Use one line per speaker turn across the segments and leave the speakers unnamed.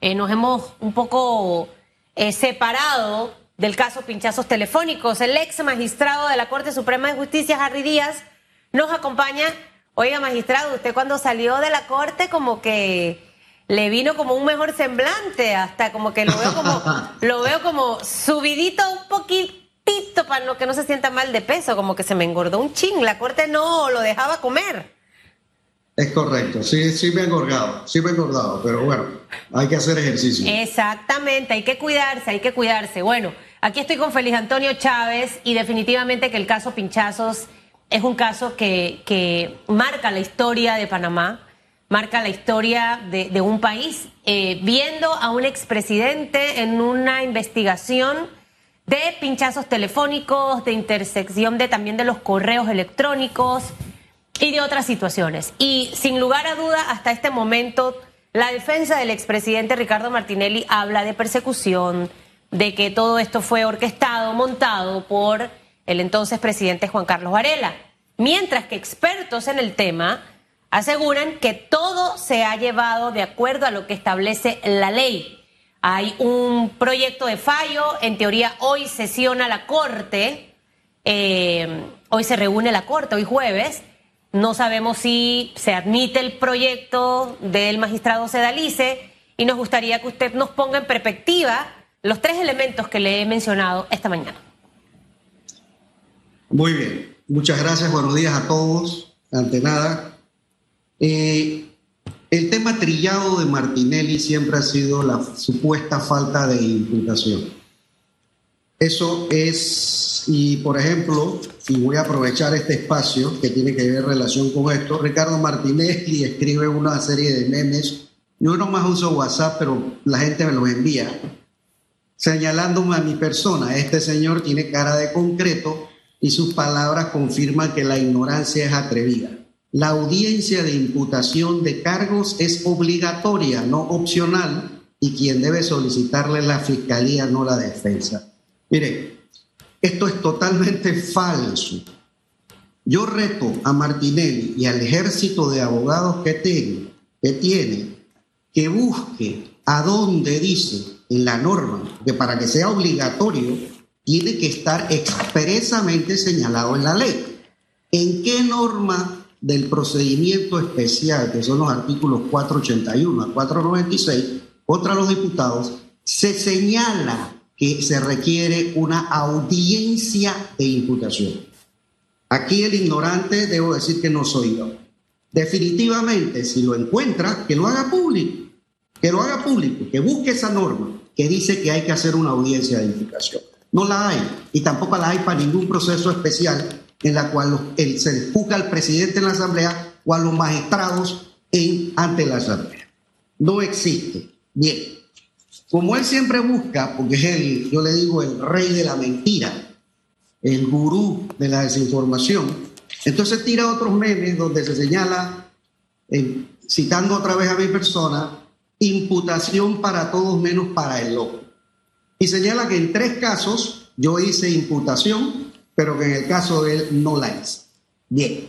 eh, nos hemos un poco eh, separado del caso pinchazos telefónicos. El ex magistrado de la Corte Suprema de Justicia, Harry Díaz, nos acompaña. Oiga, magistrado, usted cuando salió de la Corte como que le vino como un mejor semblante, hasta como que lo veo como, lo veo como subidito un poquitito para no, que no se sienta mal de peso, como que se me engordó un ching. La Corte no lo dejaba comer.
Es correcto, sí, sí me he engordado, sí me he engordado, pero bueno, hay que hacer ejercicio.
Exactamente, hay que cuidarse, hay que cuidarse. Bueno, aquí estoy con Feliz Antonio Chávez y definitivamente que el caso Pinchazos es un caso que, que marca la historia de Panamá, marca la historia de, un país, eh, viendo a un expresidente en una investigación de pinchazos telefónicos, de intersección de también de los correos electrónicos y de otras situaciones. Y sin lugar a duda, hasta este momento, la defensa del expresidente Ricardo Martinelli habla de persecución, de que todo esto fue orquestado, montado por el entonces presidente Juan Carlos Varela. Mientras que expertos en el tema aseguran que todo se ha llevado de acuerdo a lo que establece la ley. Hay un proyecto de fallo, en teoría hoy sesiona la Corte, eh, hoy se reúne la Corte, hoy jueves, no sabemos si se admite el proyecto del magistrado Sedalice y nos gustaría que usted nos ponga en perspectiva los tres elementos que le he mencionado esta mañana.
Muy bien, muchas gracias, buenos días a todos. Ante nada, eh, el tema trillado de Martinelli siempre ha sido la supuesta falta de imputación. Eso es, y por ejemplo, y voy a aprovechar este espacio que tiene que ver relación con esto, Ricardo Martinelli escribe una serie de memes, yo no más uso WhatsApp, pero la gente me los envía, señalándome a mi persona, este señor tiene cara de concreto y sus palabras confirman que la ignorancia es atrevida. La audiencia de imputación de cargos es obligatoria, no opcional, y quien debe solicitarle la fiscalía, no la defensa. Mire, esto es totalmente falso. Yo reto a Martinelli y al ejército de abogados que tiene, que tiene, que busque a dónde dice en la norma que para que sea obligatorio tiene que estar expresamente señalado en la ley. ¿En qué norma del procedimiento especial, que son los artículos 481 a 496, contra los diputados, se señala que se requiere una audiencia de imputación. Aquí el ignorante, debo decir que no soy yo. Definitivamente, si lo encuentra, que lo haga público, que lo haga público, que busque esa norma que dice que hay que hacer una audiencia de imputación. No la hay, y tampoco la hay para ningún proceso especial en la cual se juzga al presidente en la Asamblea o a los magistrados en, ante la Asamblea. No existe. Bien, como él siempre busca, porque es el, yo le digo, el rey de la mentira, el gurú de la desinformación, entonces tira otros memes donde se señala, eh, citando otra vez a mi persona, imputación para todos menos para el loco. Y señala que en tres casos yo hice imputación, pero que en el caso de él no la hice. Bien,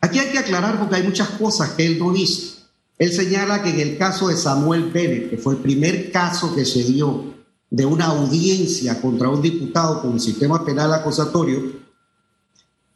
aquí hay que aclarar porque hay muchas cosas que él no dice. Él señala que en el caso de Samuel Bennett, que fue el primer caso que se dio de una audiencia contra un diputado con el sistema penal acusatorio,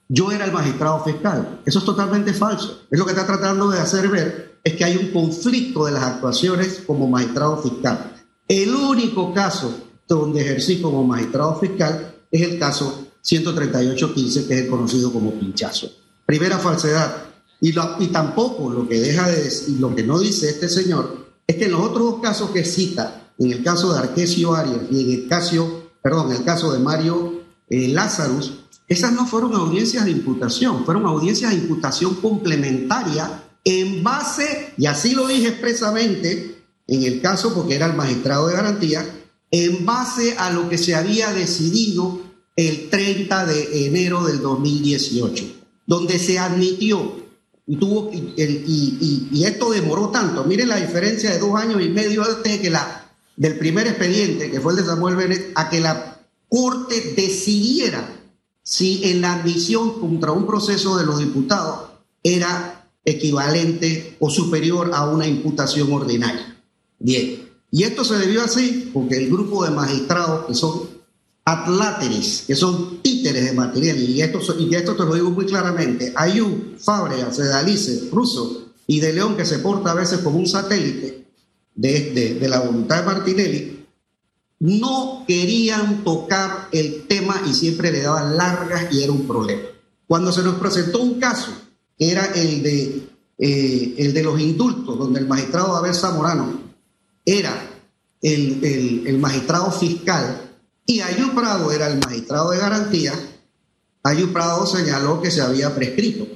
yo era el magistrado fiscal. Eso es totalmente falso. Es lo que está tratando de hacer ver es que hay un conflicto de las actuaciones como magistrado fiscal. El único caso donde ejercí como magistrado fiscal es el caso 13815, que es el conocido como pinchazo. Primera falsedad. Y, y tampoco lo que deja de decir, lo que no dice este señor, es que en los otros dos casos que cita, en el caso de Arquesio Arias y en el caso, perdón, en el caso de Mario eh, Lazarus, esas no fueron audiencias de imputación, fueron audiencias de imputación complementaria en base, y así lo dije expresamente, en el caso porque era el magistrado de garantía, en base a lo que se había decidido el 30 de enero del 2018, donde se admitió y, tuvo, y, y, esto demoró tanto. Miren la diferencia de dos años y medio antes que la, del primer expediente, que fue el de Samuel Bennett, a que la Corte decidiera si en la admisión contra un proceso de los diputados era equivalente o superior a una imputación ordinaria. Bien, Y esto se debió así porque el grupo de magistrados que son atláteres, que son títeres de material, y esto, y esto te lo digo muy claramente, Ayú, Fábrega, Sedalice, Russo y De León, que se porta a veces como un satélite de, de la voluntad de Martinelli, no querían tocar el tema y siempre le daban largas y era un problema. Cuando se nos presentó un caso, que era el de, eh, el de los indultos, donde el magistrado Abel Zamorano era el, el, magistrado fiscal y Ayú Prado era el magistrado de garantía, Ayú Prado señaló que se había prescrito.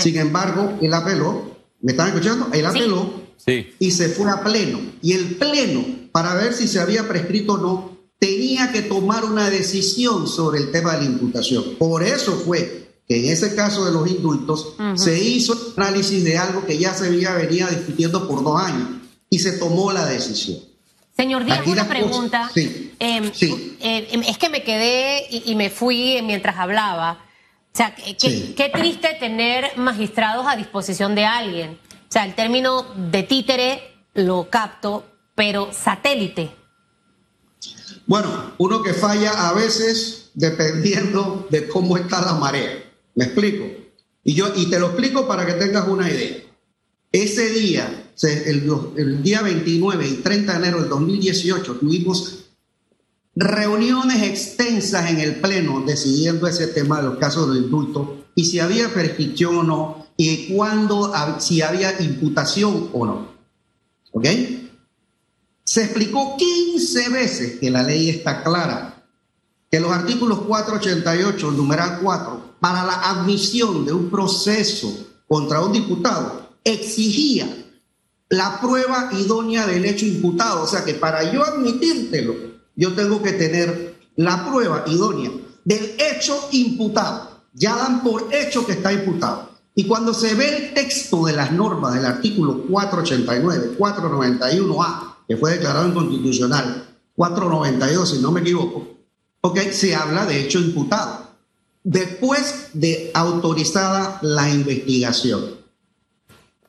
Sin embargo, él apeló, ¿me están escuchando? Él apeló y se fue a pleno. Y el pleno, para ver si se había prescrito o no, tenía que tomar una decisión sobre el tema de la imputación. Por eso fue que en ese caso de los indultos se hizo análisis de algo que ya se había venía discutiendo por dos años y se tomó la decisión.
Señor Díaz, una pregunta. Sí, em, em, es que me quedé y, me fui mientras hablaba. O sea, qué triste tener magistrados a disposición de alguien. O sea, el término de títere lo capto, pero satélite.
Bueno, uno que falla a veces dependiendo de cómo está la marea. ¿Me explico? Y, yo, y te lo explico para que tengas una idea. Ese día, el, día 29 y 30 de enero del 2018, tuvimos reuniones extensas en el Pleno decidiendo ese tema de los casos de indulto y si había prescripción o no y cuándo, si había imputación o no. ¿Ok? Se explicó 15 veces que la ley está clara, que los artículos 488, numeral 4, para la admisión de un proceso contra un diputado exigía la prueba idónea del hecho imputado. O sea que para yo admitírtelo, yo tengo que tener la prueba idónea del hecho imputado. Ya dan por hecho que está imputado. Y cuando se ve el texto de las normas del artículo 489, 491A, que fue declarado inconstitucional, 492, si no me equivoco, ok, se habla de hecho imputado. Después de autorizada la investigación.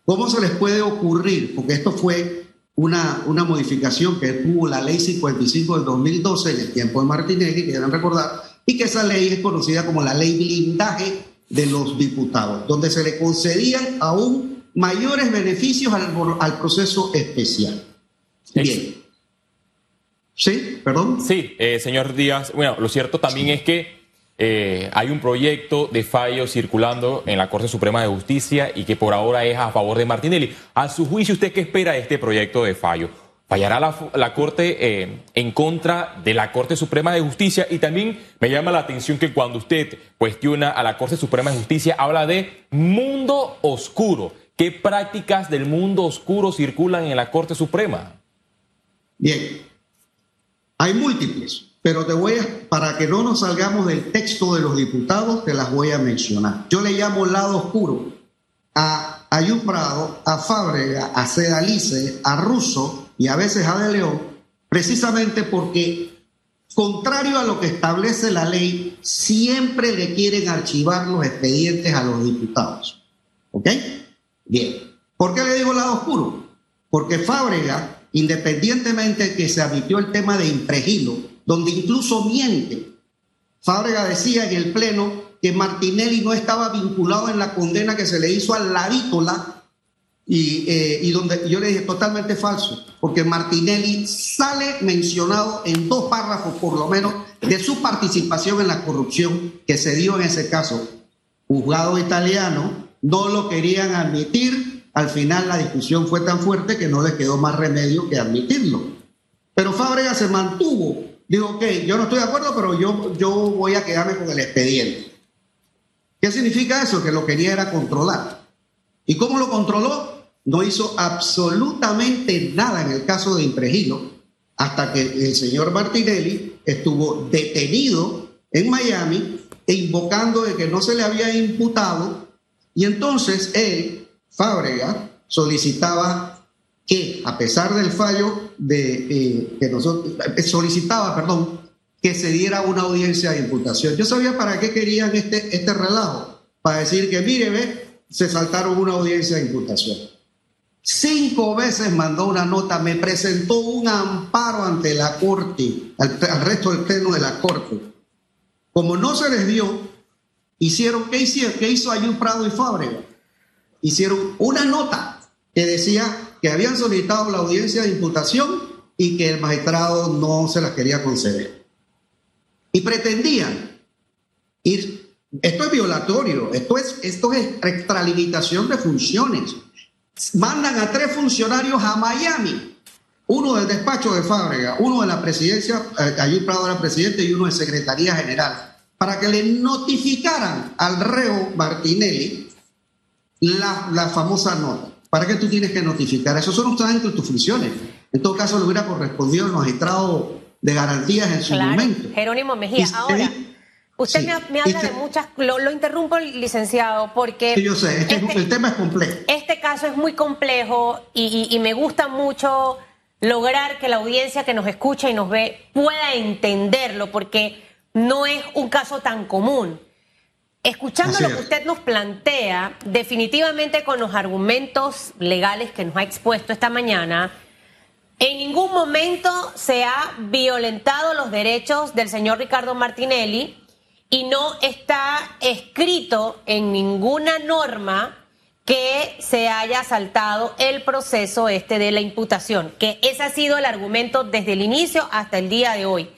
¿Cómo se les puede ocurrir? Porque esto fue una, una modificación que tuvo la ley 55 del 2012 en el tiempo de Martinelli, que deben recordar, y que esa ley es conocida como la ley blindaje de los diputados, donde se le concedían aún mayores beneficios al, al proceso especial. Bien. ¿Sí? ¿Perdón?
Sí, eh, señor Díaz. Bueno, lo cierto también es que eh, hay un proyecto de fallo circulando en la Corte Suprema de Justicia y que por ahora es a favor de Martinelli. A su juicio, ¿usted qué espera de este proyecto de fallo? ¿Fallará la, Corte eh, en contra de la Corte Suprema de Justicia? Y también me llama la atención que cuando usted cuestiona a la Corte Suprema de Justicia, habla de mundo oscuro. ¿Qué prácticas del mundo oscuro circulan en la Corte Suprema?
Bien, hay múltiples. Pero te voy a, para que no nos salgamos del texto de los diputados, te las voy a mencionar. Yo le llamo lado oscuro a Ayú Prado, a Fábrega, a Sedalice, a Russo y a veces a De León, precisamente porque, contrario a lo que establece la ley, siempre le quieren archivar los expedientes a los diputados. ¿Ok? Bien. ¿Por qué le digo lado oscuro? Porque Fábrega, independientemente de que se admitió el tema de impregilo, donde incluso miente. Fábrega decía en el Pleno que Martinelli no estaba vinculado en la condena que se le hizo a Lavítola y, eh, y donde yo le dije totalmente falso, porque Martinelli sale mencionado en dos párrafos por lo menos de su participación en la corrupción que se dio en ese caso. Juzgado italiano, no lo querían admitir, al final la discusión fue tan fuerte que no les quedó más remedio que admitirlo. Pero Fábrega se mantuvo digo, ok, yo no estoy de acuerdo, pero yo, yo voy a quedarme con el expediente. ¿Qué significa eso? Que lo quería era controlar. ¿Y cómo lo controló? No hizo absolutamente nada en el caso de Impregilo, hasta que el señor Martinelli estuvo detenido en Miami e invocando de que no se le había imputado, y entonces él, Fábrega, solicitaba que a pesar del fallo de eh, que nosotros eh, solicitaba, perdón, que se diera una audiencia de imputación. Yo sabía para qué querían este, este relajo, para decir que mire, ve, se saltaron una audiencia de imputación. Cinco veces mandó una nota, me presentó un amparo ante la Corte, al, resto del pleno de la Corte. Como no se les dio, hicieron, ¿qué hicieron? ¿Qué hizo Ayú Prado y Fábrega? Hicieron una nota que decía que habían solicitado la audiencia de imputación y que el magistrado no se las quería conceder. Y pretendían ir, esto es violatorio, esto es, esto es extralimitación de funciones mandan a tres funcionarios a Miami, uno del despacho de Fábrega, uno de la presidencia, eh, Prado era presidente y uno de Secretaría General, para que le notificaran al reo Martinelli la, la famosa nota. ¿Para qué tú tienes que notificar? Eso son ustedes entre tus funciones. En todo caso, le hubiera correspondido al magistrado de garantías en su momento.
Jerónimo Mejía. Ahora, Usted me, habla de muchas, lo, interrumpo, licenciado, porque...
Sí, yo sé, este, el tema es complejo.
Este caso es muy complejo y, me gusta mucho lograr que la audiencia que nos escucha y nos ve pueda entenderlo, porque no es un caso tan común. Escuchando lo que usted nos plantea, definitivamente con los argumentos legales que nos ha expuesto esta mañana, en ningún momento se ha violentado los derechos del señor Ricardo Martinelli y no está escrito en ninguna norma que se haya saltado el proceso este de la imputación, que ese ha sido el argumento desde el inicio hasta el día de hoy.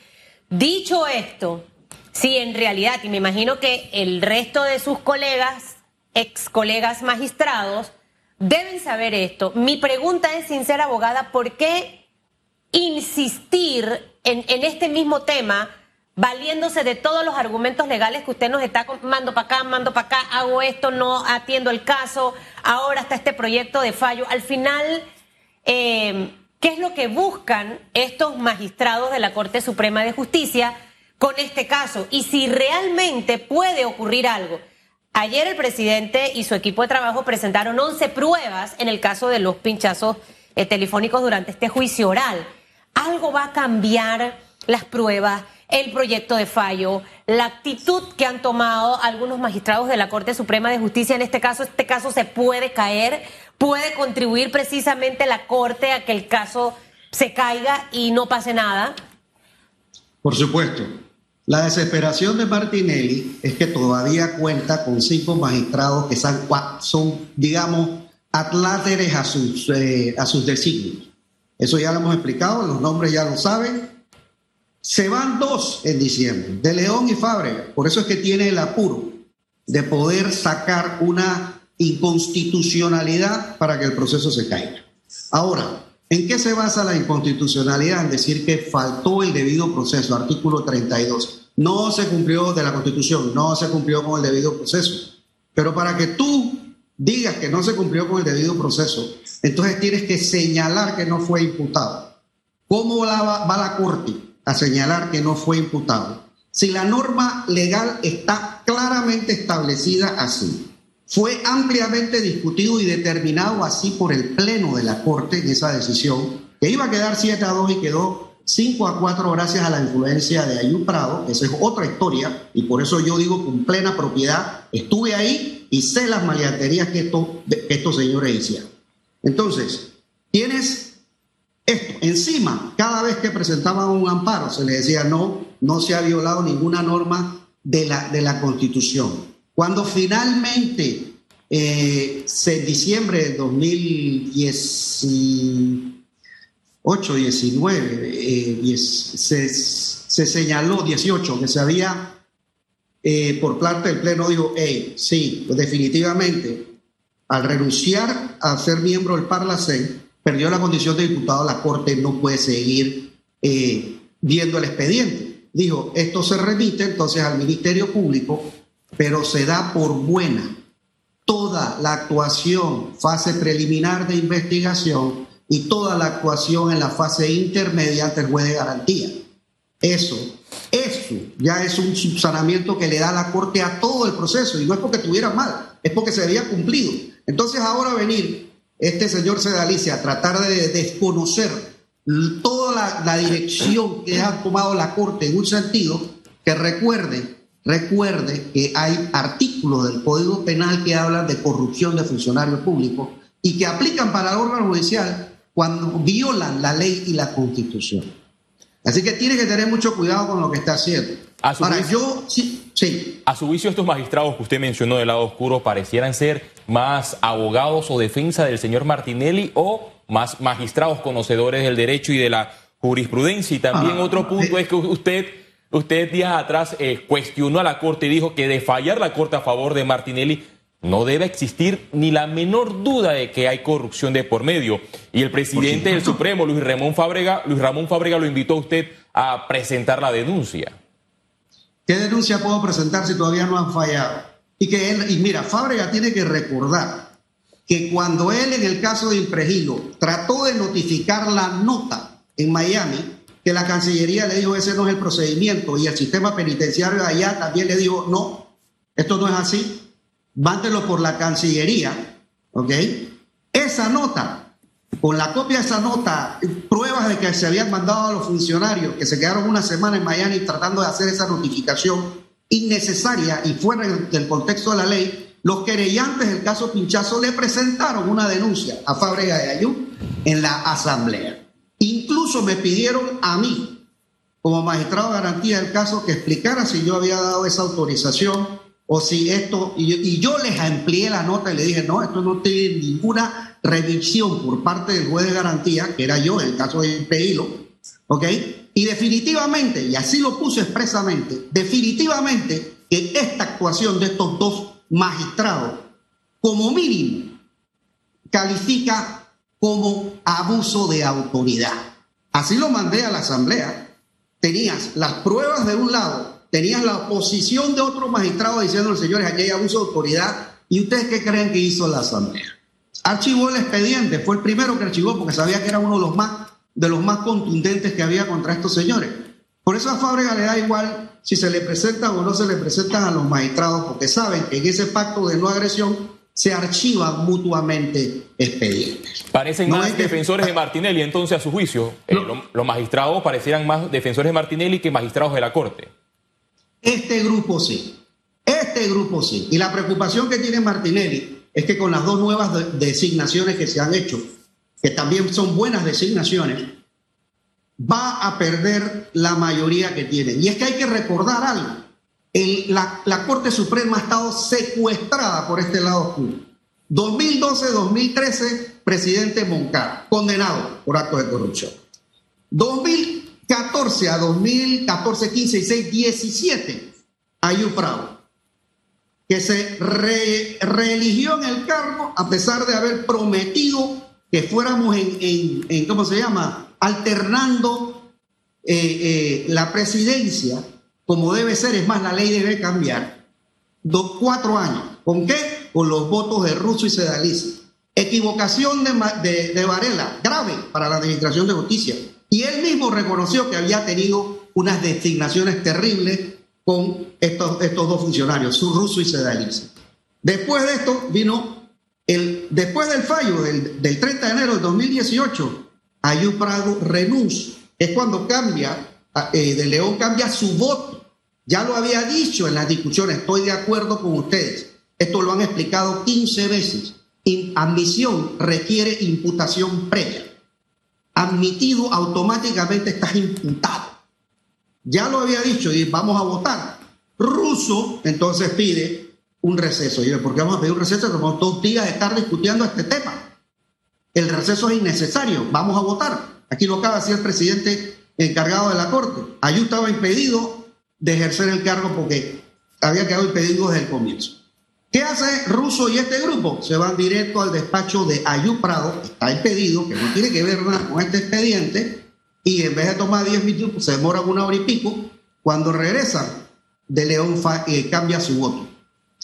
Dicho esto, si en realidad, y me imagino que el resto de sus colegas, ex colegas magistrados, deben saber esto, mi pregunta es sincera, abogada, ¿por qué insistir en, en este mismo tema? valiéndose de todos los argumentos legales que usted nos está mando para acá, mando para acá, hago esto, no atiendo el caso, ahora está este proyecto de fallo. Al final, eh, ¿qué es lo que buscan estos magistrados de la Corte Suprema de Justicia con este caso? Y si realmente puede ocurrir algo. Ayer el presidente y su equipo de trabajo presentaron 11 pruebas en el caso de los pinchazos eh, telefónicos durante este juicio oral. ¿Algo va a cambiar las pruebas? el proyecto de fallo, la actitud que han tomado algunos magistrados de la Corte Suprema de Justicia en este caso, este caso se puede caer, puede contribuir precisamente la Corte a que el caso se caiga y no pase nada?
Por supuesto. La desesperación de Martinelli es que todavía cuenta con cinco magistrados que son, digamos, atláteres a sus, eh, a sus designios. Eso ya lo hemos explicado, los nombres ya lo saben, se van dos en diciembre, de León y Fábrega. Por eso es que tiene el apuro de poder sacar una inconstitucionalidad para que el proceso se caiga. Ahora, ¿en qué se basa la inconstitucionalidad? En decir que faltó el debido proceso, artículo 32. No se cumplió de la Constitución, no se cumplió con el debido proceso. Pero para que tú digas que no se cumplió con el debido proceso, entonces tienes que señalar que no fue imputado. ¿Cómo va, la Corte? a señalar que no fue imputado. Si la norma legal está claramente establecida así, fue ampliamente discutido y determinado así por el Pleno de la Corte en esa decisión, que iba a quedar 7 a 2 y quedó 5 a 4 gracias a la influencia de Ayú Prado, esa es otra historia, y por eso yo digo con plena propiedad, estuve ahí y sé las maleanterías que, esto, que estos señores hicieron. Entonces, tienes esto, encima, cada vez que presentaban un amparo, se le decía no, no se ha violado ninguna norma de la, de la Constitución. Cuando finalmente, eh, en diciembre de 2018, 19, eh, se, se, señaló, 18, que se había, eh, por parte del Pleno, dijo, hey, sí, definitivamente, al renunciar a ser miembro del Parlacén, perdió la condición de diputado, la Corte no puede seguir eh, viendo el expediente. Dijo, esto se remite entonces al Ministerio Público, pero se da por buena toda la actuación, fase preliminar de investigación y toda la actuación en la fase intermedia ante el juez de garantía. Eso, eso ya es un subsanamiento que le da la Corte a todo el proceso y no es porque estuviera mal, es porque se había cumplido. Entonces ahora venir este señor Sedalicia a tratar de desconocer toda la, dirección que ha tomado la Corte en un sentido que recuerde, recuerde que hay artículos del Código Penal que hablan de corrupción de funcionarios públicos y que aplican para el órgano judicial cuando violan la ley y la constitución. Así que tiene que tener mucho cuidado con lo que está haciendo.
A su,
Ahora,
juicio,
yo, sí, sí.
a su juicio, estos magistrados que usted mencionó del lado oscuro parecieran ser más abogados o defensa del señor Martinelli o más magistrados conocedores del derecho y de la jurisprudencia. Y también
Ah,
otro punto
eh.
es que usted, usted días atrás eh, cuestionó a la Corte y dijo que de fallar la Corte a favor de Martinelli no debe existir ni la menor duda de que hay corrupción de por medio. Y el presidente del. Supremo, Luis Ramón Fábrega, Luis Ramón Fábrega lo invitó a usted a presentar la denuncia.
¿Qué denuncia puedo presentar si todavía no han fallado? Y que él, y mira, Fábrega tiene que recordar que cuando él en el caso de Impregilo trató de notificar la nota en Miami, que la Cancillería le dijo ese no es el procedimiento y el sistema penitenciario de allá también le dijo no, esto no es así, mándelo por la Cancillería, ¿ok? Esa nota, con la copia de esa nota, pruebas de que se habían mandado a los funcionarios que se quedaron una semana en Miami tratando de hacer esa notificación innecesaria y fuera del contexto de la ley, los querellantes del caso Pinchazo le presentaron una denuncia a Fábrega de Ayú en la asamblea. Incluso me pidieron a mí, como magistrado de garantía del caso, que explicara si yo había dado esa autorización o si esto, y, yo les amplié la nota y le dije, no, esto no tiene ninguna revisión por parte del juez de garantía, que era yo en el caso de Peilo, ¿ok? Y definitivamente, y así lo puse expresamente, definitivamente que esta actuación de estos dos magistrados, como mínimo, califica como abuso de autoridad. Así lo mandé a la asamblea. Tenías las pruebas de un lado, tenías la oposición de otro magistrado diciendo, señores, aquí hay abuso de autoridad. ¿Y ustedes qué creen que hizo la asamblea? Archivó el expediente, fue el primero que archivó porque sabía que era uno de los más, de los más contundentes que había contra estos señores. Por eso a Fábrega le da igual si se le presentan o no se le presentan a los magistrados, porque saben que en ese pacto de no agresión se archivan mutuamente expedientes.
Parecen
No
más
hay que-
defensores de Martinelli, entonces, a su juicio. Eh,
No.
los magistrados parecieran más defensores de Martinelli que magistrados de la Corte.
Este grupo sí. Este grupo sí. Y la preocupación que tiene Martinelli es que con las dos nuevas de- designaciones que se han hecho, que también son buenas designaciones, va a perder la mayoría que tiene. Y es que hay que recordar algo. El- la, Corte Suprema ha estado secuestrada por este lado oscuro. 2012-2013, presidente Moncada, condenado por actos de corrupción. 2014 a 2014, 15, 16, 17, Ayub Prado, que se re- reeligió en el cargo a pesar de haber prometido que fuéramos en, en- ¿cómo se llama? Alternando eh, eh, la presidencia como debe ser, es más, la ley debe cambiar. Dos, cuatro años. ¿Con qué? Con los votos de Russo y Sedalice. Equivocación de, de Varela, grave para la Administración de Justicia. Y él mismo reconoció que había tenido unas designaciones terribles con estos, estos dos funcionarios, su Russo y Sedalice. Después de esto vino, el, después del fallo del, del 30 de enero del 2018, Ayub Prado renuncia. Es cuando cambia, eh, de León cambia su voto. Ya lo había dicho en las discusiones, estoy de acuerdo con ustedes. Esto lo han explicado 15 veces. Admisión requiere imputación previa. Admitido automáticamente estás imputado. Ya lo había dicho y vamos a votar. Russo entonces pide un receso. Y ¿por qué vamos a pedir un receso? Como dos días de estar discutiendo este tema. El receso es innecesario. Vamos a votar. Aquí lo acaba de decir el presidente encargado de la Corte. Ayú estaba impedido de ejercer el cargo porque había quedado impedido desde el comienzo. ¿Qué hace Russo y este grupo? Se van directo al despacho de Ayú Prado, está impedido, que no tiene que ver nada con este expediente, y en vez de tomar 10 minutos, se demoran una hora y pico. Cuando regresan, De León eh, cambia su voto.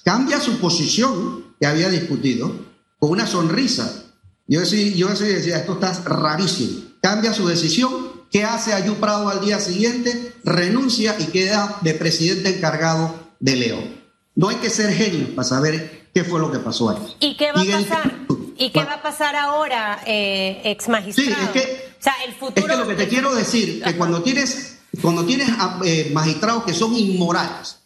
Cambia su posición que había discutido con una sonrisa. Yo decía, yo decía, esto está rarísimo. Cambia su decisión. ¿Qué hace Ayú Prado al día siguiente? Renuncia y queda de presidente encargado de León. No hay que ser genio para saber qué fue lo que pasó ahí.
¿Y qué va a
el-
pasar? ¿Y qué va a pasar ahora, eh, ex magistrado?
Sí, es que-
o sea, el futuro.
Es que lo que te quiero decir, que cuando tienes, cuando tienes ah, eh, magistrados que son inmorales,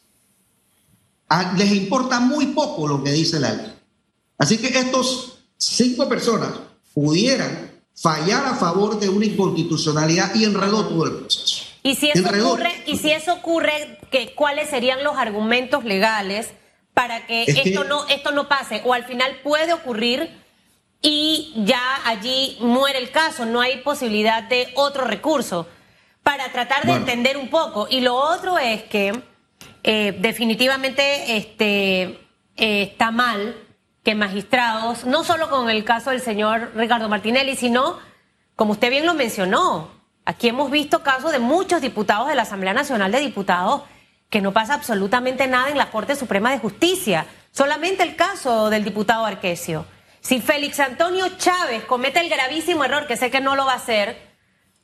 a- les importa muy poco lo que dice la ley. Así que estos cinco personas pudieran fallar a favor de una inconstitucionalidad y enredó todo el proceso.
Y si eso ocurre, y si eso ocurre, ¿qué, ¿cuáles serían los argumentos legales para que esto no esto no pase? O al final puede ocurrir y ya allí muere el caso, no hay posibilidad de otro recurso para tratar de entender un poco. Y lo otro es que eh, definitivamente este, eh, está mal que magistrados, no solo con el caso del señor Ricardo Martinelli, sino, como usted bien lo mencionó, aquí hemos visto casos de muchos diputados de la Asamblea Nacional de Diputados que no pasa absolutamente nada en la Corte Suprema de Justicia. Solamente el caso del diputado Arquesio. Si Félix Antonio Chávez comete el gravísimo error, que sé que no lo va a hacer,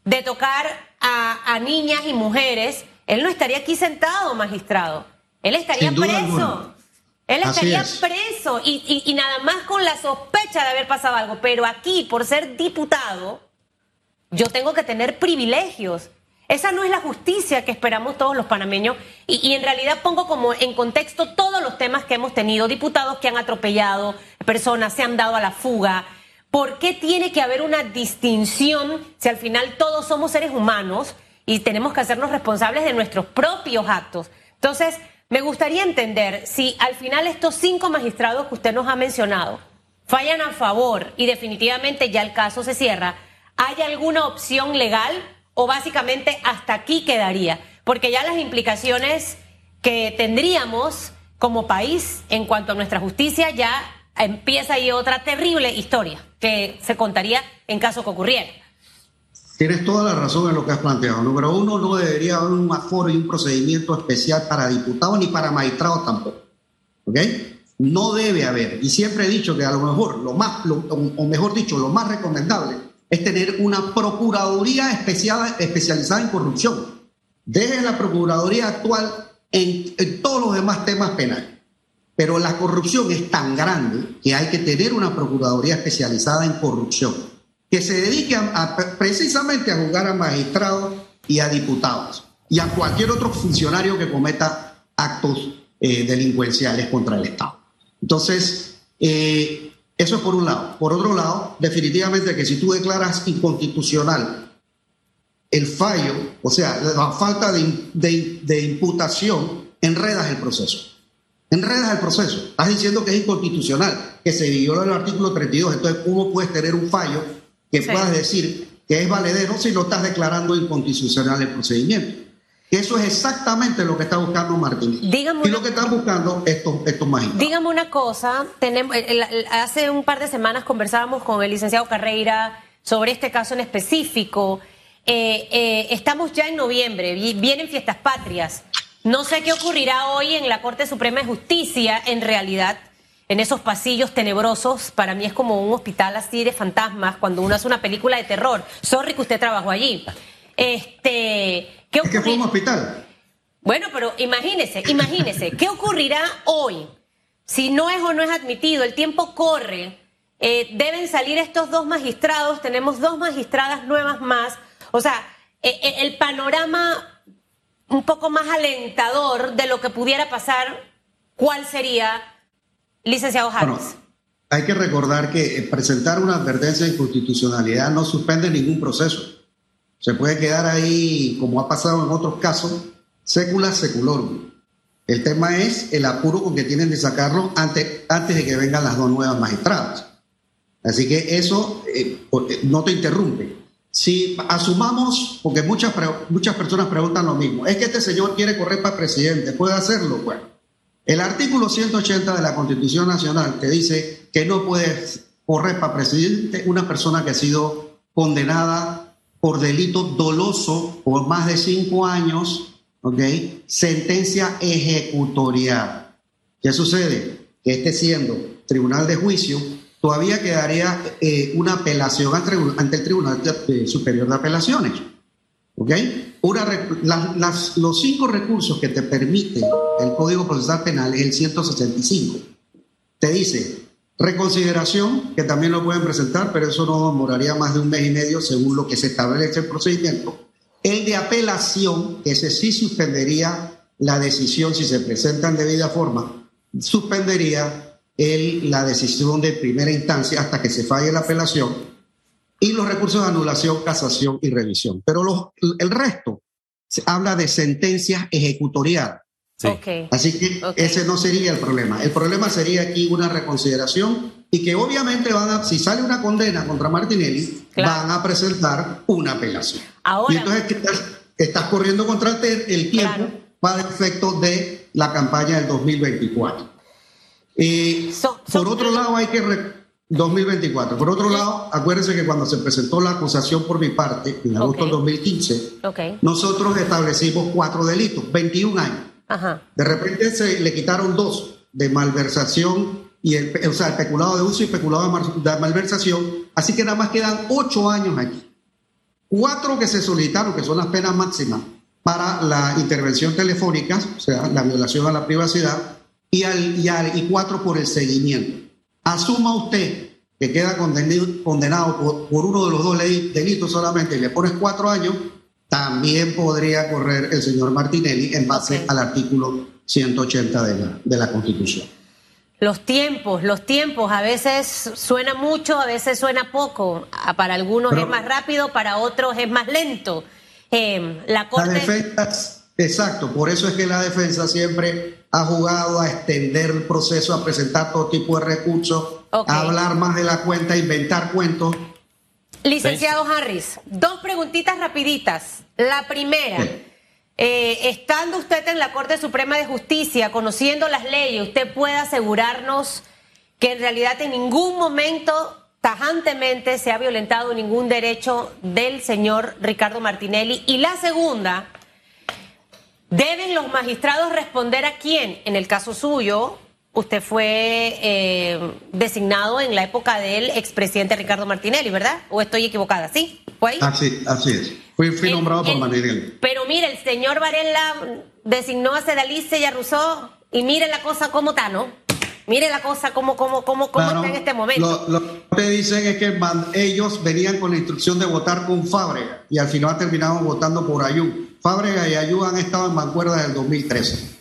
de tocar a, niñas y mujeres, él no estaría aquí sentado, magistrado. Él estaría preso. Él estaría preso y, y, nada más con la sospecha de haber pasado algo. Pero aquí, por ser diputado, yo tengo que tener privilegios. Esa no es la justicia que esperamos todos los panameños. Y, en realidad pongo como en contexto todos los temas que hemos tenido. Diputados que han atropellado personas, se han dado a la fuga, ¿Por qué tiene que haber una distinción si al final todos somos seres humanos y tenemos que hacernos responsables de nuestros propios actos? Entonces, me gustaría entender si al final estos cinco magistrados que usted nos ha mencionado fallan a favor y definitivamente ya el caso se cierra, ¿hay alguna opción legal o básicamente hasta aquí quedaría? Porque ya las implicaciones que tendríamos como país en cuanto a nuestra justicia ya empieza ahí otra terrible historia que se contaría en caso que ocurriera.
Tienes toda la razón en lo que has planteado. Número uno, no debería haber un aforo y un procedimiento especial para diputados ni para magistrados tampoco. ¿Ok? No debe haber. Y siempre he dicho que a lo mejor, lo más, o mejor dicho, lo más recomendable es tener una procuraduría especial, especializada en corrupción. Deje la procuraduría actual en, en todos los demás temas penales. Pero la corrupción es tan grande que hay que tener una Procuraduría especializada en corrupción, que se dedique a, precisamente a juzgar a magistrados y a diputados y a cualquier otro funcionario que cometa actos eh, delincuenciales contra el Estado. Entonces, eh, eso es por un lado. Por otro lado, definitivamente que si tú declaras inconstitucional el fallo, o sea, la falta de, de imputación, enredas el proceso enredas el proceso. Estás diciendo que es inconstitucional, que se viola el artículo 32. Entonces, ¿cómo puedes tener un fallo que puedas decir que es valedero si lo estás declarando inconstitucional el procedimiento? Eso es exactamente lo que está buscando Martín. y lo que están buscando estos, estos magistrados.
Dígame una cosa, tenemos, hace un par de semanas conversábamos con el licenciado Carreira sobre este caso en específico. Eh, eh, estamos ya en noviembre, vienen fiestas patrias. No sé qué ocurrirá hoy en la Corte Suprema de Justicia, en realidad, en esos pasillos tenebrosos. Para mí es como un hospital así de fantasmas cuando uno hace una película de terror. Sorry que usted trabajó allí. Este,
¿qué es que fue un hospital.
Bueno, pero imagínese, imagínese, ¿qué ocurrirá hoy? Si no es o no es admitido, el tiempo corre, eh, deben salir estos dos magistrados, tenemos dos magistradas nuevas más. O sea, eh, eh, el panorama un poco más alentador de lo que pudiera pasar, ¿cuál sería, licenciado Harris?
hay que recordar que presentar una advertencia de inconstitucionalidad no suspende ningún proceso. Se puede quedar ahí, como ha pasado en otros casos, sécula seculorum. El tema es el apuro con que tienen de sacarlo antes, antes de que vengan las dos nuevas magistradas. Así que eso eh, no te interrumpe. Si asumamos, porque muchas, muchas personas preguntan lo mismo, es que este señor quiere correr para presidente, ¿puede hacerlo? Bueno, el artículo 180 de la Constitución Nacional te dice que no puede correr para presidente una persona que ha sido condenada por delito doloso por más de cinco años, ¿ok? Sentencia ejecutorial. ¿Qué sucede? Que esté siendo tribunal de juicio todavía quedaría eh, una apelación ante el Tribunal Superior de Apelaciones. ¿Ok? los cinco recursos que te permite el Código Procesal Penal es el 165. Te dice reconsideración, que también lo pueden presentar, pero eso no demoraría más de un mes y medio según lo que se establece el procedimiento. El de apelación, que ese sí suspendería la decisión si se presenta en debida forma, suspendería el, la decisión de primera instancia hasta que se falle la apelación y los recursos de anulación, casación y revisión. Pero los, el resto se habla de sentencias ejecutoriadas.
Sí.
Así que ese no sería el problema. El problema sería aquí una reconsideración y que obviamente van a, si sale una condena contra Martinelli,
Claro.
van a presentar una apelación.
Ahora-
y entonces ¿qué estás, estás corriendo contra el, el tiempo
Claro.
para efectos de la campaña del 2024. Eh,
So- so-
por otro lado, hay que... re- 2024. Por otro lado, acuérdense que cuando se presentó la acusación por mi parte, en agosto
Ok.
del 2015,
Ok.
nosotros establecimos cuatro delitos, 21 años. De repente se le quitaron dos de malversación y el, o sea, el peculado de uso y peculado de, malversación. Así que nada más quedan ocho años aquí. Cuatro que se solicitaron, que son las penas máximas para la intervención telefónica, o sea, la violación a la privacidad, y, al, y, cuatro por el seguimiento. Asuma usted que queda condenado, condenado por, por uno de los dos delitos solamente y le pones cuatro años, también podría correr el señor Martinelli en base al artículo 180 de la, de la Constitución.
Los tiempos, los tiempos, a veces suena mucho, a veces suena poco. Para algunos
Pero-
es más rápido, para otros es más lento. Eh,
la
Corte...
defensa, exacto, por eso es que la defensa siempre ha jugado a extender el proceso, a presentar todo tipo de recursos, a hablar más de la cuenta, a inventar cuentos.
Licenciado Harris, dos preguntitas rapiditas. La primera, eh, estando usted en la Corte Suprema de Justicia, conociendo las leyes, ¿usted puede asegurarnos que en realidad en ningún momento tajantemente se ha violentado ningún derecho del señor Ricardo Martinelli? Y la segunda, ¿deben los magistrados responder a quién? En el caso suyo, usted fue eh, designado en la época del expresidente Ricardo Martinelli, ¿verdad? ¿O estoy equivocada? ¿Sí? ¿Fue ahí?
Así, así es. Fui, fui
El-
nombrado por
el-
Martinelli.
Pero mire, el señor Varela designó a Sedalice y a Rousseau y mire la cosa como está, ¿no? Mire la cosa como, como, como, como
Claro,
está en este momento.
Lo, lo que dicen es que man- ellos venían con la instrucción de votar con Fábrega y al final terminaron votando por Ayú. Fábrega y Ayú han estado en mancuerda desde el 2013.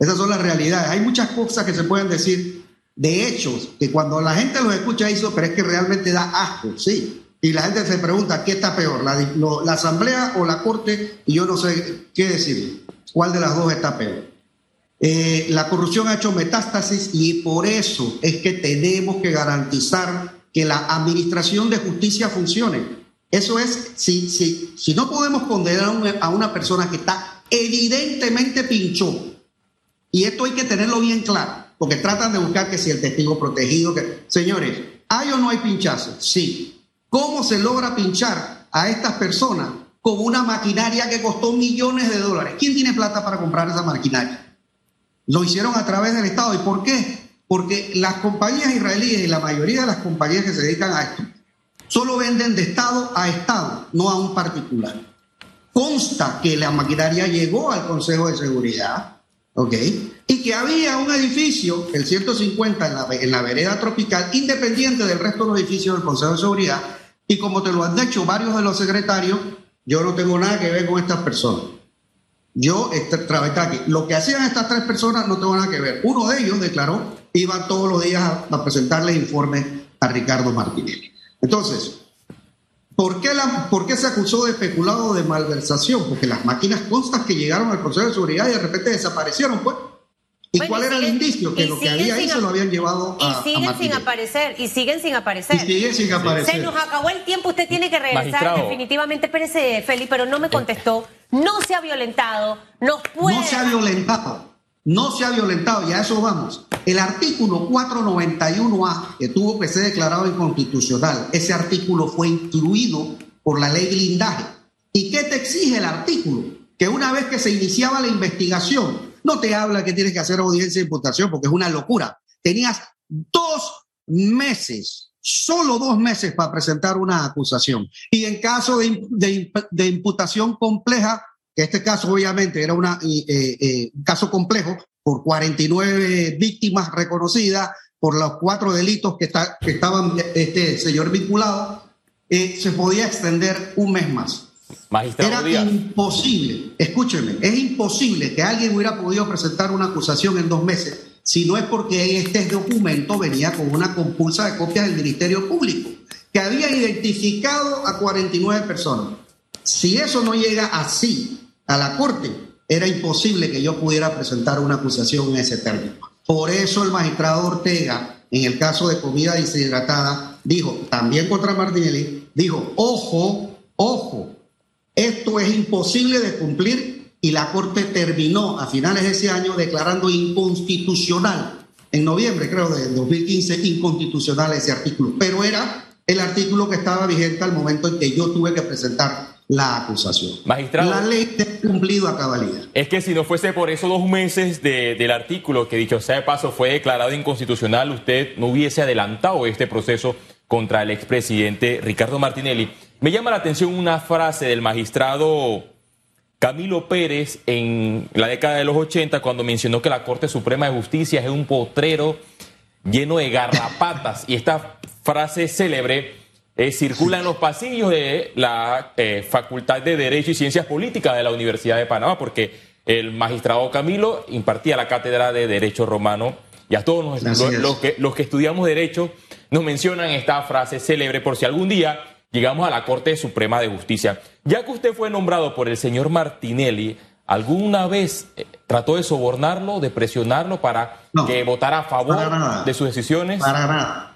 Esas son las realidades. Hay muchas cosas que se pueden decir de hechos que cuando la gente los escucha eso, pero es que realmente da asco, sí. Y la gente se pregunta, ¿qué está peor? ¿La, asamblea o la corte? Y yo no sé qué decir. ¿Cuál de las dos está peor? Eh, la corrupción ha hecho metástasis y por eso es que tenemos que garantizar que la administración de justicia funcione. Eso es, si, si, si no podemos condenar a una persona que está evidentemente pinchó, y esto hay que tenerlo bien claro, porque tratan de buscar que si el testigo protegido. Señores, ¿hay o no hay pinchazo? Sí. ¿Cómo se logra pinchar a estas personas con una maquinaria que costó millones de dólares? ¿Quién tiene plata para comprar esa maquinaria? Lo hicieron a través del Estado. ¿Y por qué? Porque las compañías israelíes y la mayoría de las compañías que se dedican a esto solo venden de Estado a Estado, no a un particular. Consta que la maquinaria llegó al Consejo de Seguridad, ¿ok? Y que había un edificio, el 150 en la, en la vereda tropical, independiente del resto de los edificios del Consejo de Seguridad. Y como te lo han dicho varios de los secretarios, yo no tengo nada que ver con estas personas. Yo este, aquí. Lo que hacían estas tres personas no tengo nada que ver. Uno de ellos declaró, iban todos los días a, a presentarle informes a Ricardo Martinelli. Entonces, ¿por qué, la, ¿por qué se acusó de especulado de malversación? Porque las máquinas constan que llegaron al Consejo de Seguridad y de repente desaparecieron, pues. ¿Y
Bueno,
cuál
y
era el indicio? Que lo que había ahí se lo habían llevado a,
y
a
siguen sin aparecer, y siguen sin aparecer.
Y siguen sin aparecer.
Se nos acabó el tiempo, usted tiene que regresar
Magistrado.
definitivamente. Espérese, Feli, pero no me contestó. No se ha violentado, nos puede...
No se ha violentado. No se ha violentado, y a eso vamos. El artículo 491A, que tuvo que ser declarado inconstitucional, ese artículo fue incluido por la ley blindaje. ¿Y qué te exige el artículo? Que una vez que se iniciaba la investigación, no te habla que tienes que hacer audiencia de imputación, porque es una locura. Tenías dos meses, solo dos meses para presentar una acusación. Y en caso de, de imputación compleja, que este caso obviamente era una, eh, eh, un caso complejo por 49 víctimas reconocidas, por los cuatro delitos que, está- que estaban este señor vinculado, eh, se podía extender un mes más.
Magistrado
Era
Díaz.
imposible, escúcheme, es imposible que alguien hubiera podido presentar una acusación en dos meses si no es porque este documento venía con una compulsa de copias del Ministerio Público, que había identificado a 49 personas. Si eso no llega así a la Corte, era imposible que yo pudiera presentar una acusación en ese término. Por eso el magistrado Ortega, en el caso de comida deshidratada, dijo, también contra Martinelli, dijo, ojo, ojo, esto es imposible de cumplir y la Corte terminó a finales de ese año declarando inconstitucional, en noviembre creo de 2015, inconstitucional ese artículo, pero era el artículo que estaba vigente al momento en que yo tuve que presentar la acusación.
Magistrado.
La ley ha cumplido a cabalidad.
Es que si no fuese por esos dos meses del artículo que, dicho sea de paso, fue declarado inconstitucional, usted no hubiese adelantado este proceso contra el expresidente Ricardo Martinelli. Me llama la atención una frase del magistrado Camilo Pérez en la década de los 80 cuando mencionó que la Corte Suprema de Justicia es un potrero lleno de garrapatas. y esta frase célebre eh, circula en los pasillos de la eh, Facultad de Derecho y Ciencias Políticas de la Universidad de Panamá, porque el magistrado Camilo impartía la cátedra de Derecho Romano y a todos los, que, los que estudiamos Derecho nos mencionan esta frase célebre por si algún día llegamos a la Corte Suprema de Justicia. Ya que usted fue nombrado por el señor Martinelli, ¿alguna vez eh, trató de sobornarlo, de presionarlo para que votara a favor de sus decisiones?
Para nada.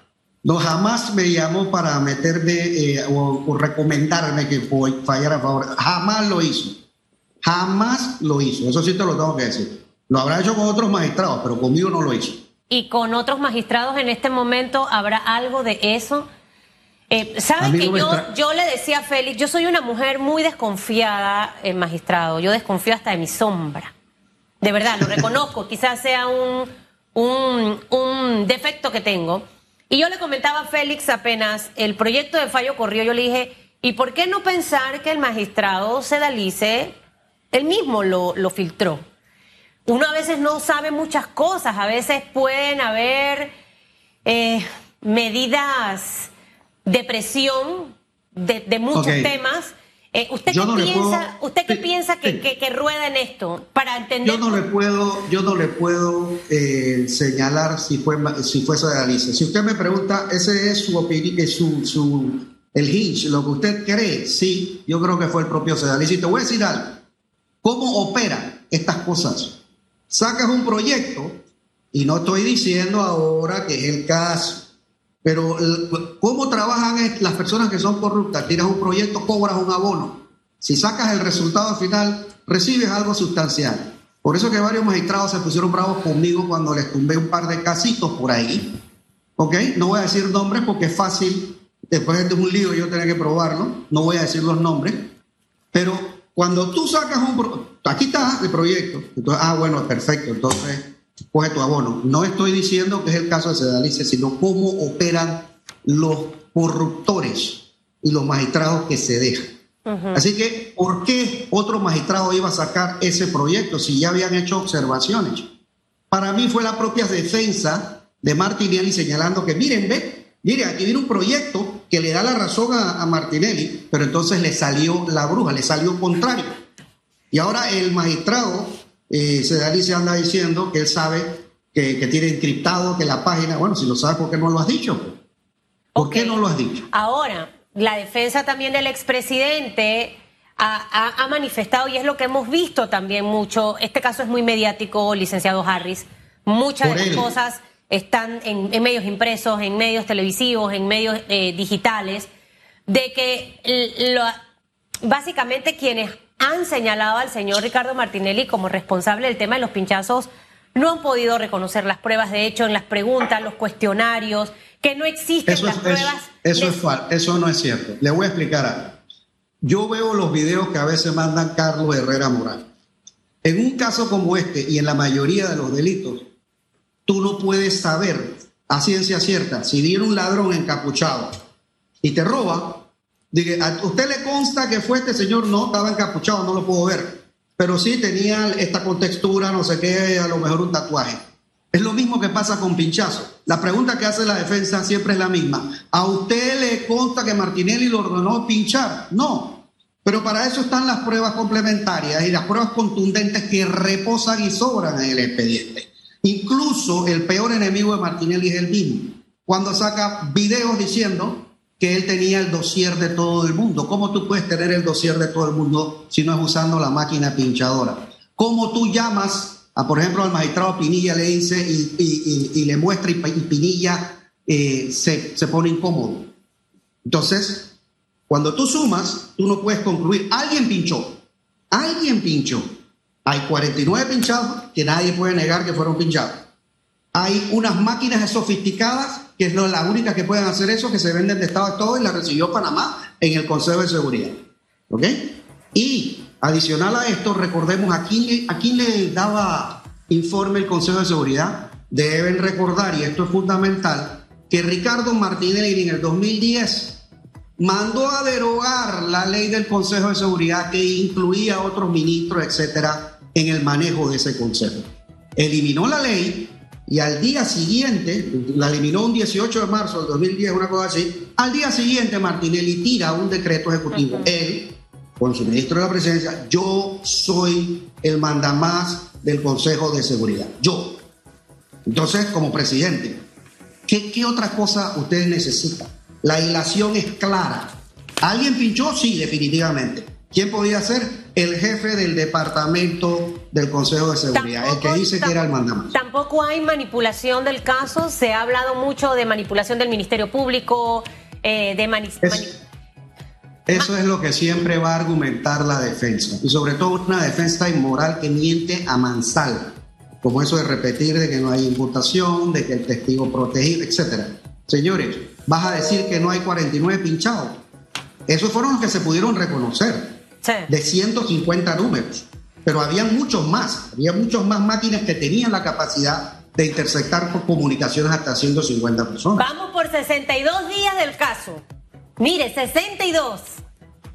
No, jamás me llamó para meterme eh, o, recomendarme que fallara a favor. Jamás lo hizo. Jamás lo hizo. Eso sí te lo tengo que decir. Lo habrá hecho con otros magistrados, pero conmigo no lo hizo.
¿Y con otros magistrados en este momento habrá algo de eso? Eh, ¿Saben que yo, yo le decía a Félix, yo soy una mujer muy desconfiada, el magistrado, yo desconfío hasta de mi sombra. De verdad, lo reconozco, quizás sea un, un, un, defecto que tengo. Y yo le comentaba a Félix apenas el proyecto de fallo corrió, yo le dije, ¿y por qué no pensar que el magistrado Sedalice, él mismo lo, lo filtró? Uno a veces no sabe muchas cosas, a veces pueden haber eh, medidas de presión de, muchos temas. Eh, ¿Usted, qué, piensa, ¿Usted qué piensa que, que, rueda en esto para entender?
Yo no le puedo, yo no le puedo eh, señalar si fue si fue Alicia. Si usted me pregunta, ese es su opinión, su, su el hinge, lo que usted cree, sí, yo creo que fue el propio Sedalice. Y te voy a decir algo. ¿Cómo operan estas cosas? Sacas un proyecto, y no estoy diciendo ahora que es el caso, pero ¿cómo trabajan las personas que son corruptas? Tiras un proyecto, cobras un abono. Si sacas el resultado final, recibes algo sustancial. Por eso que varios magistrados se pusieron bravos conmigo cuando les tumbé un par de casitos por ahí. ¿Ok? No voy a decir nombres porque es fácil, después de un lío yo tengo que probarlo. No voy a decir los nombres. Pero cuando tú sacas un... Aquí está el proyecto. Entonces, ah, bueno, perfecto. Entonces coge tu abono. No estoy diciendo que es el caso de Sedalice, sino cómo operan los corruptores y los magistrados que se dejan. Así que, ¿por qué otro magistrado iba a sacar ese proyecto si ya habían hecho observaciones? Para mí fue la propia defensa de Martinelli señalando que, miren, ve, mire, aquí viene un proyecto que le da la razón a, a Martinelli, pero entonces le salió la bruja, le salió contrario. Y ahora el magistrado eh, se anda diciendo que él sabe que, tiene encriptado que la página, bueno, si lo sabes, ¿por qué no lo has dicho? ¿Por qué no lo has dicho?
Ahora, la defensa también del expresidente ha, manifestado, y es lo que hemos visto también mucho, este caso es muy mediático, licenciado Harris, muchas de las cosas están en, medios impresos, en medios televisivos, en medios eh, digitales, de que básicamente quienes han señalado al señor Ricardo Martinelli como responsable del tema de los pinchazos, no han podido reconocer las pruebas, de hecho, en las preguntas, los cuestionarios, que no existen las pruebas.
Eso, es eso no es cierto. Le voy a explicar algo. Yo veo los videos que a veces mandan Carlos Herrera Morán. En un caso como este y en la mayoría de los delitos, tú no puedes saber a ciencia cierta si viene un ladrón encapuchado y te roba, Dije, ¿a usted le consta que fue este señor? No, estaba encapuchado, no lo puedo ver. Pero sí tenía esta contextura, no sé qué, a lo mejor un tatuaje. Es lo mismo que pasa con pinchazo. La pregunta que hace la defensa siempre es la misma. ¿A usted le consta que Martinelli lo ordenó pinchar? No. Pero para eso están las pruebas complementarias y las pruebas contundentes que reposan y sobran en el expediente. Incluso el peor enemigo de Martinelli es el mismo. Cuando saca videos diciendo que él tenía el dossier de todo el mundo. ¿Cómo tú puedes tener el dossier de todo el mundo si no es usando la máquina pinchadora? ¿Cómo tú llamas, a, por ejemplo, al magistrado Pinilla le dice y, le muestra y, Pinilla eh, se, se pone incómodo? Entonces, cuando tú sumas, tú no puedes concluir, alguien pinchó, alguien pinchó. Hay 49 pinchados que nadie puede negar que fueron pinchados. Hay unas máquinas sofisticadas que es la única que pueden hacer eso, que se venden de Estado a todo y la recibió Panamá en el Consejo de Seguridad. ¿Ok? Y adicional a esto, recordemos a quién le daba informe el Consejo de Seguridad. Deben recordar, y esto es fundamental, que Ricardo Martinelli en el 2010 mandó a derogar la ley del Consejo de Seguridad que incluía a otros ministros, etcétera, en el manejo de ese consejo. Eliminó la ley y al día siguiente, la eliminó un 18 de marzo del 2010, una cosa así, al día siguiente Martinelli tira un decreto ejecutivo. Él, con su ministro de la presidencia, yo soy el mandamás del Consejo de Seguridad. Yo. Entonces, como presidente, ¿qué, qué otra cosa ustedes necesitan? La ilación es clara. ¿Alguien pinchó? Sí, definitivamente. ¿Quién podía ser? el jefe del departamento del Consejo de Seguridad, el que dice que era el mandamás.
Tampoco hay manipulación del caso, se ha hablado mucho de manipulación del Ministerio Público, eh, de manipulación.
Eso es lo que siempre va a argumentar la defensa, y sobre todo una defensa inmoral que miente a mansal, como eso de repetir de que no hay imputación, de que el testigo protegido, etcétera. Señores, vas a decir que no hay 49 pinchados. Esos fueron los que se pudieron reconocer de 150 números. Pero había muchos más, había muchos más máquinas que tenían la capacidad de interceptar comunicaciones hasta 150 personas.
Vamos por 62 días del caso. Mire, 62.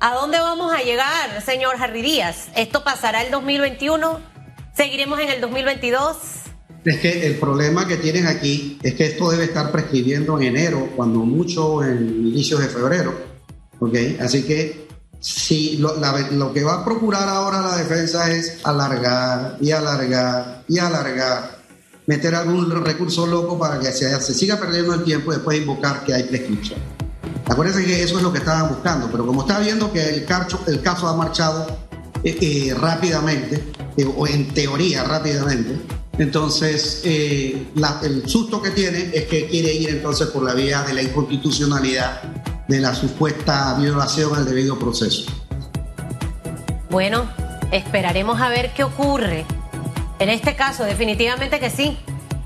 ¿A dónde vamos a llegar, señor Harry Díaz? ¿Esto pasará el 2021? ¿Seguiremos en el 2022?
Es que el problema que tienen aquí es que esto debe estar prescribiendo en enero, cuando mucho en inicios de febrero. ¿Ok? Así que Sí, lo, lo, que va a procurar ahora la defensa es alargar y alargar y alargar, meter algún recurso loco para que se, se siga perdiendo el tiempo y después invocar que hay prescripción. Acuérdense que eso es lo que estaban buscando, pero como está viendo que el, el caso ha marchado eh, eh, rápidamente, eh, o en teoría rápidamente, entonces el susto que tiene es que quiere ir entonces por la vía de la inconstitucionalidad de la supuesta violación al debido proceso.
Bueno, esperaremos a ver qué ocurre. En este caso, definitivamente que sí.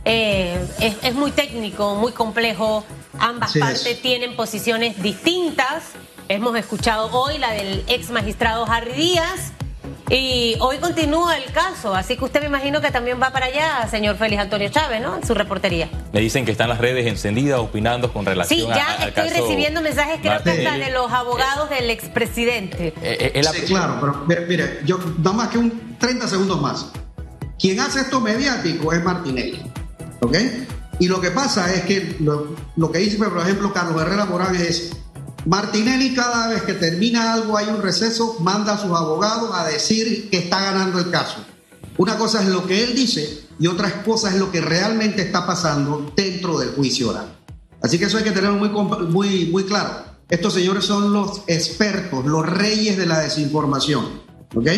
Eh, es, muy técnico, muy complejo. Ambas partes tienen posiciones distintas. Hemos escuchado hoy la del ex magistrado Harry Díaz y hoy continúa el caso, así que usted me imagino que también va para allá, señor Félix Antonio Chávez, ¿no? En su reportería.
Me dicen que están las redes encendidas opinando con relación
sí, ya estoy recibiendo mensajes, creo que hasta de los abogados del expresidente.
Eh, eh, sí, claro, pero mire, yo, nada más que un 30 segundos más. Quien hace esto mediático es Martinelli, ¿ok? Y lo que pasa es que lo, lo que dice, por ejemplo, Carlos Herrera Morán es Martinelli cada vez que termina algo, hay un receso, manda a sus abogados a decir que está ganando el caso. Una cosa es lo que él dice y otra cosa es lo que realmente está pasando dentro del juicio oral. Así que eso hay que tenerlo muy, muy, muy claro. Estos señores son los expertos, los reyes de la desinformación. ¿Ok?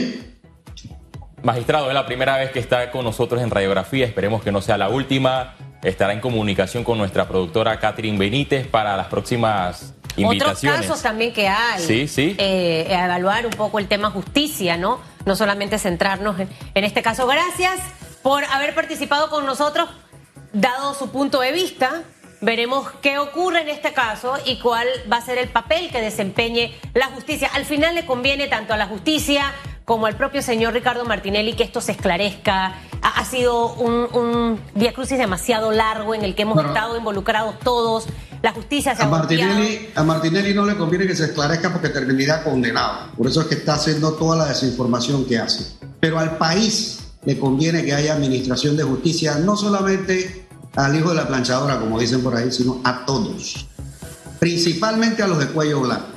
Magistrado, es la primera vez que está con nosotros en radiografía. Esperemos que no sea la última. Estará en comunicación con nuestra productora Catherine Benítez para las próximas otros
casos también que hay.
Sí, sí.
Eh, evaluar un poco el tema justicia, ¿no? No solamente centrarnos en, en este caso. Gracias por haber participado con nosotros, dado su punto de vista. Veremos qué ocurre en este caso y cuál va a ser el papel que desempeñe la justicia. Al final le conviene tanto a la justicia como al propio señor Ricardo Martinelli que esto se esclarezca. Ha, sido un, un crucis demasiado largo en el que hemos estado involucrados todos la justicia se
a Martinelli, a Martinelli no le conviene que se esclarezca porque terminaría condenado. Por eso es que está haciendo toda la desinformación que hace. Pero al país le conviene que haya administración de justicia, no solamente al hijo de la planchadora, como dicen por ahí, sino a todos. Principalmente a los de cuello blanco.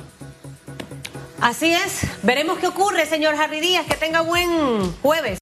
Así es. Veremos qué ocurre, señor Harry Díaz. Que tenga buen jueves.